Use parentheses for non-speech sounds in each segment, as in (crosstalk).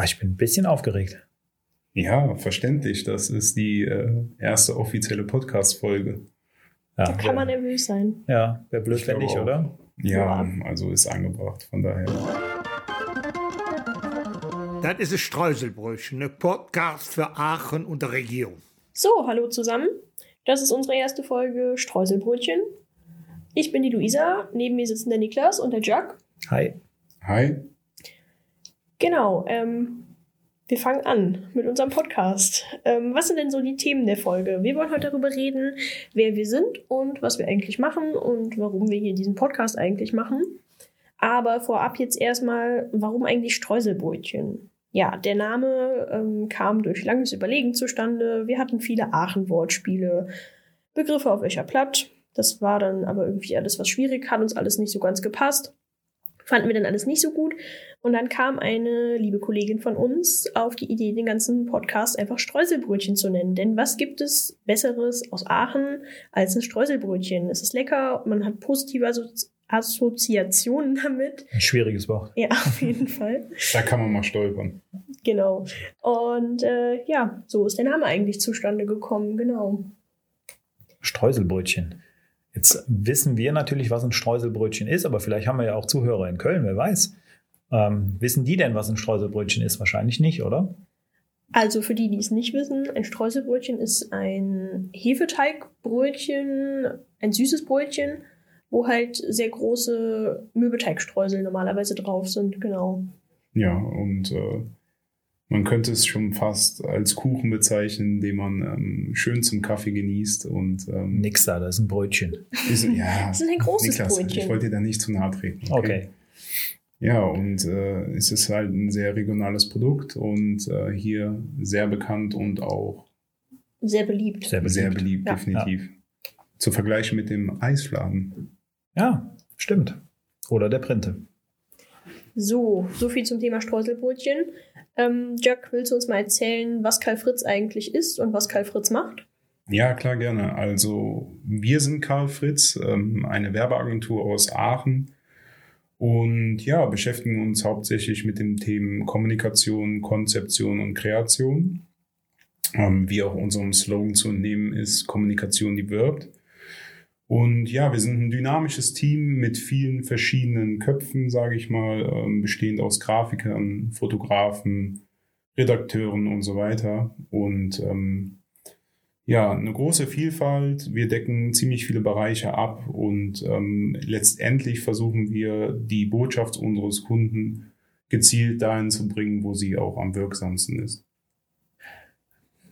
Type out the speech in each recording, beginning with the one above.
Ah, ich bin ein bisschen aufgeregt. Ja, verständlich. Das ist die äh, erste offizielle Podcast-Folge. Ja, da kann man nervös sein. Ja, wäre blöd, wenn nicht, oder? Ja, also ist angebracht, von daher. Das ist ein Streuselbrötchen, ein Podcast für Aachen und der Region. So, hallo zusammen. Das ist unsere erste Folge Streuselbrötchen. Ich bin die Luisa, neben mir sitzen der Niklas und der Jack. Hi. Hi. Genau, ähm, wir fangen an mit unserem Podcast. Ähm, was sind denn so die Themen der Folge? Wir wollen heute darüber reden, wer wir sind und was wir eigentlich machen und warum wir hier diesen Podcast eigentlich machen. Aber vorab jetzt erstmal, warum eigentlich Streuselbrötchen? Ja, der Name ähm, kam durch langes Überlegen zustande. Wir hatten viele Aachen-Wortspiele, Begriffe auf welcher Platt. Das war dann aber irgendwie alles was schwierig, hat uns alles nicht so ganz gepasst. Fanden wir dann alles nicht so gut. Und dann kam eine liebe Kollegin von uns auf die Idee, den ganzen Podcast einfach Streuselbrötchen zu nennen. Denn was gibt es Besseres aus Aachen als ein Streuselbrötchen? Es ist lecker, man hat positive Assozi Assoziationen damit. Ein schwieriges Wort. Ja, (laughs) auf jeden Fall. Da kann man mal stolpern. Genau. Und äh, ja, so ist der Name eigentlich zustande gekommen, genau. Streuselbrötchen. Jetzt wissen wir natürlich, was ein Streuselbrötchen ist, aber vielleicht haben wir ja auch Zuhörer in Köln, wer weiß. Ähm, wissen die denn, was ein Streuselbrötchen ist? Wahrscheinlich nicht, oder? Also für die, die es nicht wissen, ein Streuselbrötchen ist ein Hefeteigbrötchen, ein süßes Brötchen, wo halt sehr große Mürbeteigstreusel normalerweise drauf sind, genau. Ja, und äh, man könnte es schon fast als Kuchen bezeichnen, den man ähm, schön zum Kaffee genießt. Und, ähm, Nix da, das ist ein Brötchen. Ist, ja, (laughs) das ist ein großes Niklas, Brötchen. Ich wollte dir da nicht zu nahe treten. Okay. okay. Ja, und äh, es ist halt ein sehr regionales Produkt und äh, hier sehr bekannt und auch sehr beliebt. Sehr beliebt, sehr beliebt ja. definitiv. Ja. Zu vergleichen mit dem Eisfladen. Ja, stimmt. Oder der Printe. So, so viel zum Thema Streuselbrötchen. Ähm, Jack, willst du uns mal erzählen, was Karl Fritz eigentlich ist und was Karl Fritz macht? Ja, klar, gerne. Also, wir sind Karl Fritz, ähm, eine Werbeagentur aus Aachen und ja, beschäftigen uns hauptsächlich mit den Themen Kommunikation, Konzeption und Kreation. Ähm, wie auch unserem Slogan zu entnehmen ist, Kommunikation, die wirbt. Und ja, wir sind ein dynamisches Team mit vielen verschiedenen Köpfen, sage ich mal, ähm, bestehend aus Grafikern, Fotografen, Redakteuren und so weiter. Und ähm, ja, eine große Vielfalt. Wir decken ziemlich viele Bereiche ab und ähm, letztendlich versuchen wir, die Botschaft unseres Kunden gezielt dahin zu bringen, wo sie auch am wirksamsten ist.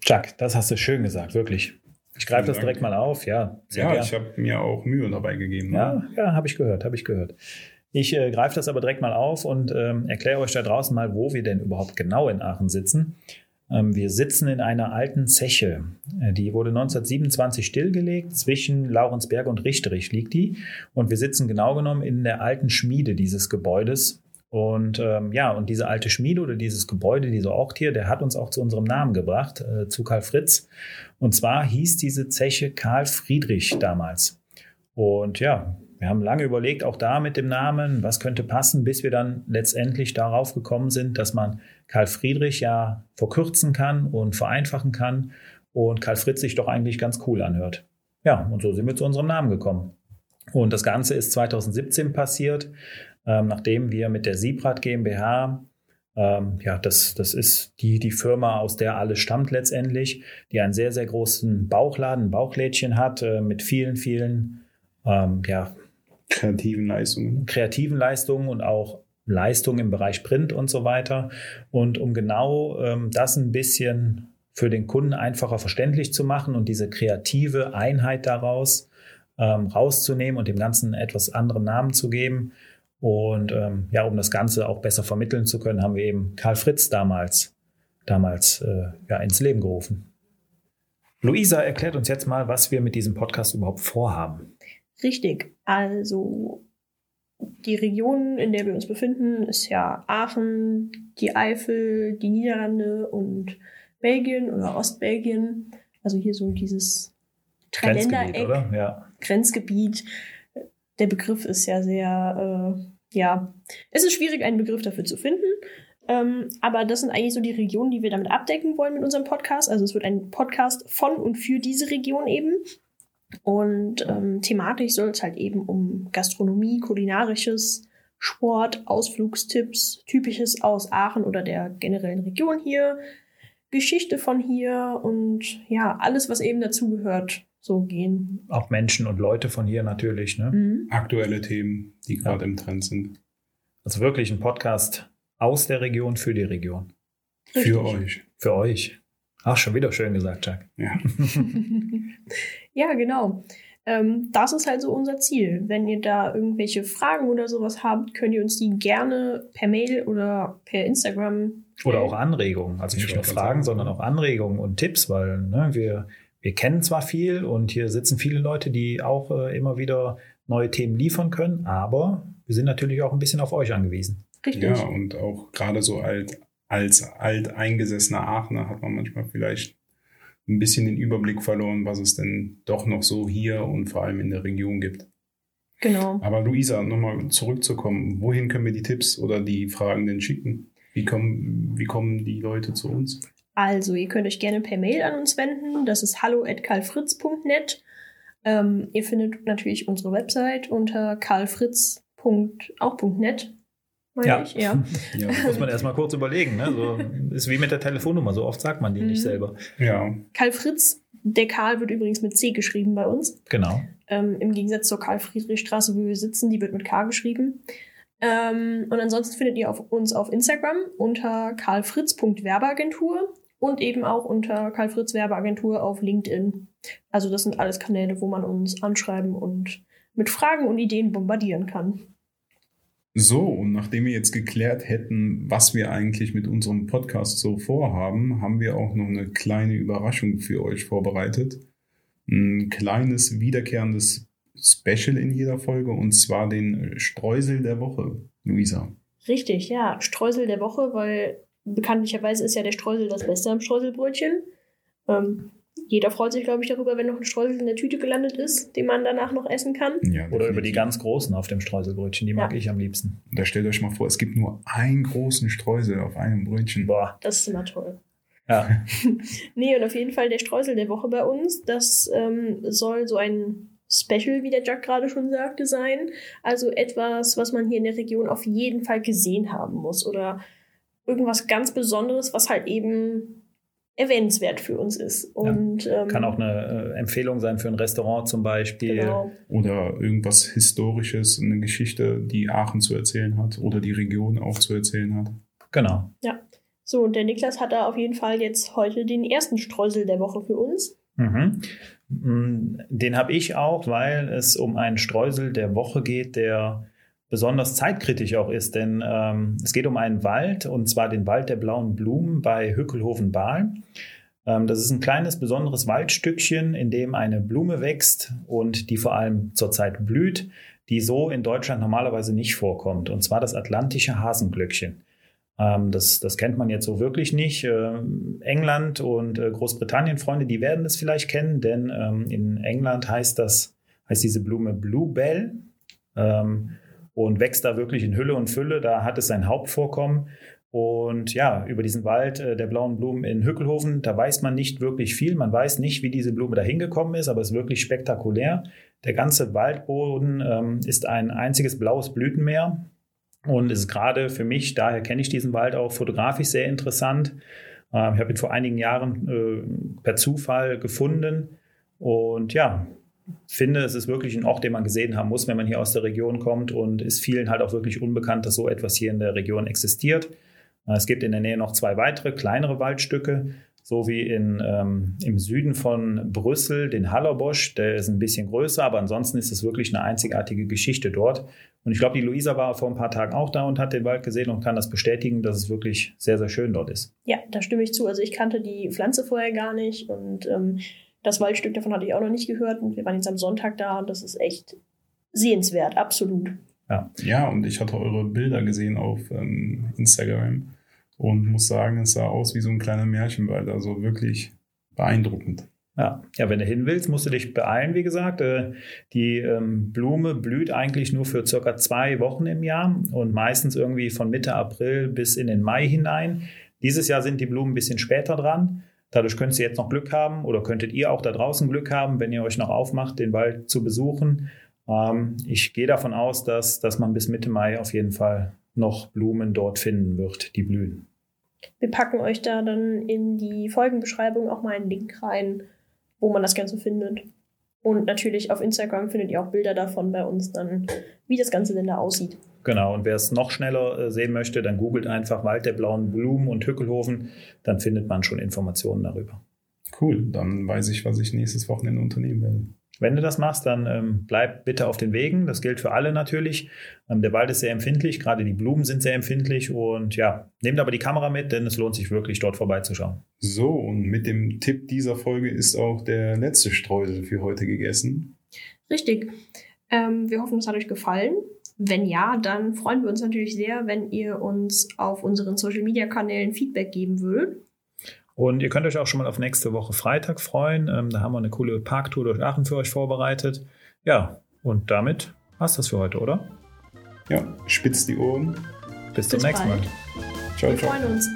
Chuck, das hast du schön gesagt, wirklich. Ich greife das direkt mal auf, ja. ja, gern. ich habe mir auch Mühe dabei gegeben. Ne? Ja, ja, habe ich gehört, habe ich gehört. Ich äh, greife das aber direkt mal auf und ähm, erkläre euch da draußen mal, wo wir denn überhaupt genau in Aachen sitzen. Ähm, wir sitzen in einer alten Zeche. Äh, die wurde 1927 stillgelegt. Zwischen Laurensberg und Richterich liegt die. Und wir sitzen genau genommen in der alten Schmiede dieses Gebäudes. Und ähm, ja, und diese alte Schmiede oder dieses Gebäude, dieser Ort hier, der hat uns auch zu unserem Namen gebracht, äh, zu Karl Fritz. Und zwar hieß diese Zeche Karl Friedrich damals. Und ja, wir haben lange überlegt, auch da mit dem Namen, was könnte passen, bis wir dann letztendlich darauf gekommen sind, dass man Karl Friedrich ja verkürzen kann und vereinfachen kann und Karl Fritz sich doch eigentlich ganz cool anhört. Ja, und so sind wir zu unserem Namen gekommen. Und das Ganze ist 2017 passiert ähm, nachdem wir mit der Siebrad GmbH ähm, ja, das, das ist die, die Firma, aus der alles stammt letztendlich, die einen sehr, sehr großen Bauchladen, ein Bauchlädchen hat, äh, mit vielen, vielen ähm, ja, kreativen Leistungen. Kreativen Leistungen und auch Leistungen im Bereich Print und so weiter. Und um genau ähm, das ein bisschen für den Kunden einfacher verständlich zu machen und diese kreative Einheit daraus ähm, rauszunehmen und dem Ganzen etwas anderen Namen zu geben, und ähm, ja, um das Ganze auch besser vermitteln zu können, haben wir eben Karl Fritz damals, damals äh, ja, ins Leben gerufen. Luisa erklärt uns jetzt mal, was wir mit diesem Podcast überhaupt vorhaben. Richtig. Also die Region, in der wir uns befinden, ist ja Aachen, die Eifel, die Niederlande und Belgien oder Ostbelgien. Also hier so dieses Dreiländereck, ja. Grenzgebiet der Begriff ist ja sehr, äh, ja, es ist schwierig, einen Begriff dafür zu finden. Ähm, aber das sind eigentlich so die Regionen, die wir damit abdecken wollen mit unserem Podcast. Also es wird ein Podcast von und für diese Region eben. Und ähm, thematisch soll es halt eben um Gastronomie, kulinarisches, Sport, Ausflugstipps, typisches aus Aachen oder der generellen Region hier, Geschichte von hier und ja, alles, was eben dazugehört, so gehen. Auch Menschen und Leute von hier natürlich. Ne? Mhm. Aktuelle Themen, die gerade im Trend sind. Also wirklich ein Podcast aus der Region für die Region. Für Richtig. euch. Für euch. Ach, schon wieder schön gesagt, Jack. Ja. (laughs) ja, genau. Ähm, das ist halt so unser Ziel. Wenn ihr da irgendwelche Fragen oder sowas habt, könnt ihr uns die gerne per Mail oder per Instagram Oder auch Anregungen. Also Ich nicht nur Fragen, sagen. sondern auch Anregungen und Tipps, weil ne, wir, wir kennen zwar viel und hier sitzen viele Leute, die auch äh, immer wieder neue Themen liefern können, aber wir sind natürlich auch ein bisschen auf euch angewiesen. Richtig. ja, und auch gerade so alt, als alteingesessener Aachener hat man manchmal vielleicht ein bisschen den Überblick verloren, was es denn doch noch so hier und vor allem in der Region gibt. Genau. Aber Luisa, nochmal zurückzukommen, wohin können wir die Tipps oder die Fragen denn schicken? Wie kommen, wie kommen die Leute zu uns? Also, ihr könnt euch gerne per Mail an uns wenden. Das ist hallo.karlfritz.net. Ähm, ihr findet natürlich unsere Website unter karlfritz.auch.net. meine Ja. ich, ja. (laughs) Ja, Muss man erstmal kurz überlegen. Ne? So, ist wie mit der Telefonnummer, so oft sagt man die nicht Mhm. selber. ja, Karl Fritz, der Karl wird übrigens mit C geschrieben bei uns. Genau. Ähm, Im Gegensatz zur Karl-Friedrich-Straße, wo wir sitzen, die wird mit K geschrieben. Ähm, und ansonsten findet ihr auf uns auf Instagram unter karlfritz.werbeagentur und eben auch unter Karl Fritz Werbeagentur auf LinkedIn. Also das sind alles Kanäle, wo man uns anschreiben und mit Fragen und Ideen bombardieren kann. So, und nachdem wir jetzt geklärt hätten, was wir eigentlich mit unserem Podcast so vorhaben, haben wir auch noch eine kleine Überraschung für euch vorbereitet. Ein kleines wiederkehrendes Special in jeder Folge und zwar den Streusel der Woche. Luisa. Richtig, ja. Streusel der Woche, weil bekanntlicherweise ist ja der Streusel das Beste am Streuselbrötchen. Ähm, jeder freut sich, glaube ich, darüber, wenn noch ein Streusel in der Tüte gelandet ist, den man danach noch essen kann. Ja, Oder über die ganz großen auf dem Streuselbrötchen, die mag Ja. ich am liebsten. Da stellt euch mal vor, es gibt nur einen großen Streusel auf einem Brötchen. Boah. Das ist immer toll. Ja. (laughs) Nee, und auf jeden Fall der Streusel der Woche bei uns. Das ähm, soll so ein Special, wie der Jack gerade schon sagte, sein. Also etwas, was man hier in der Region auf jeden Fall gesehen haben muss. Oder irgendwas ganz Besonderes, was halt eben erwähnenswert für uns ist. Und, ähm, Kann auch eine äh, Empfehlung sein für ein Restaurant zum Beispiel. Genau. Oder irgendwas Historisches, eine Geschichte, die Aachen zu erzählen hat oder die Region auch zu erzählen hat. Genau. So, und der Niklas hat da auf jeden Fall jetzt heute den ersten Streusel der Woche für uns. Mhm. Mm, Den habe ich auch, weil es um einen Streusel der Woche geht, der besonders zeitkritisch auch ist. Denn ähm, es geht um einen Wald, und zwar den Wald der blauen Blumen bei Hückelhofen-Bahl. Ähm, das ist ein kleines, besonderes Waldstückchen, in dem eine Blume wächst und die vor allem zurzeit blüht, die so in Deutschland normalerweise nicht vorkommt. Und zwar das atlantische Hasenglöckchen. Ähm, das, das kennt man jetzt so wirklich nicht. Ähm, England und äh, Großbritannien, Freunde, die werden das vielleicht kennen, denn ähm, in England heißt das, heißt diese Blume Bluebell und wächst da wirklich in Hülle und Fülle. Da hat es sein Hauptvorkommen. Und ja, über diesen Wald äh, der blauen Blumen in Hückelhofen, da weiß man nicht wirklich viel. Man weiß nicht, wie diese Blume da hingekommen ist, aber es ist wirklich spektakulär. Der ganze Waldboden ähm, ist ein einziges blaues Blütenmeer und ist gerade für mich, daher kenne ich diesen Wald auch fotografisch sehr interessant. Ähm, ich habe ihn vor einigen Jahren äh, per Zufall gefunden und ja, finde, es ist wirklich ein Ort, den man gesehen haben muss, wenn man hier aus der Region kommt und ist vielen halt auch wirklich unbekannt, dass so etwas hier in der Region existiert. Äh, Es gibt in der Nähe noch zwei weitere kleinere Waldstücke, so wie in, ähm, im Süden von Brüssel den Hallerbosch, der ist ein bisschen größer, aber ansonsten ist es wirklich eine einzigartige Geschichte dort. Und ich glaube, die Luisa war vor ein paar Tagen auch da und hat den Wald gesehen und kann das bestätigen, dass es wirklich sehr, sehr schön dort ist. Ja, da stimme ich zu. Also ich kannte die Pflanze vorher gar nicht und ähm, das Waldstück davon hatte ich auch noch nicht gehört. Und wir waren jetzt am Sonntag da und das ist echt sehenswert, absolut. Ja, und ich hatte eure Bilder gesehen auf ähm, Instagram und muss sagen, es sah aus wie so ein kleiner Märchenwald, also wirklich beeindruckend. Ja. ja, wenn du hin willst, musst du dich beeilen, wie gesagt. Äh, die ähm, Blume blüht eigentlich nur für circa zwei Wochen im Jahr und meistens irgendwie von Mitte April bis in den Mai hinein. Dieses Jahr sind die Blumen ein bisschen später dran. Dadurch könnt ihr jetzt noch Glück haben oder könntet ihr auch da draußen Glück haben, wenn ihr euch noch aufmacht, den Wald zu besuchen. Ähm, ich gehe davon aus, dass, dass man bis Mitte Mai auf jeden Fall noch Blumen dort finden wird, die blühen. Wir packen euch da dann in die Folgenbeschreibung auch mal einen Link rein, wo man das Ganze findet. Und natürlich auf Instagram findet ihr auch Bilder davon bei uns dann, wie das Ganze denn da aussieht. Genau, und wer es noch schneller äh, sehen möchte, dann googelt einfach Wald der blauen Blumen und Hückelhofen, dann findet man schon Informationen darüber. Cool, dann weiß ich, was ich nächstes Wochenende unternehmen werde. Wenn du das machst, dann ähm, bleib bitte auf den Wegen. Das gilt für alle natürlich. Ähm, der Wald ist sehr empfindlich, gerade die Blumen sind sehr empfindlich und ja, nehmt aber die Kamera mit, denn es lohnt sich wirklich, dort vorbeizuschauen. So, und mit dem Tipp dieser Folge ist auch der letzte Streusel für heute gegessen. Richtig. Ähm, wir hoffen, es hat euch gefallen. Wenn ja, dann freuen wir uns natürlich sehr, wenn ihr uns auf unseren Social Media Kanälen Feedback geben würdet. Und ihr könnt euch auch schon mal auf nächste Woche Freitag freuen. Ähm, da haben wir eine coole Parktour durch Aachen für euch vorbereitet. Ja, und damit war's das für heute, oder? Ja, spitzt die Ohren. Bis, Bis zum nächsten bald. Mal. Ciao, wir ciao. freuen uns.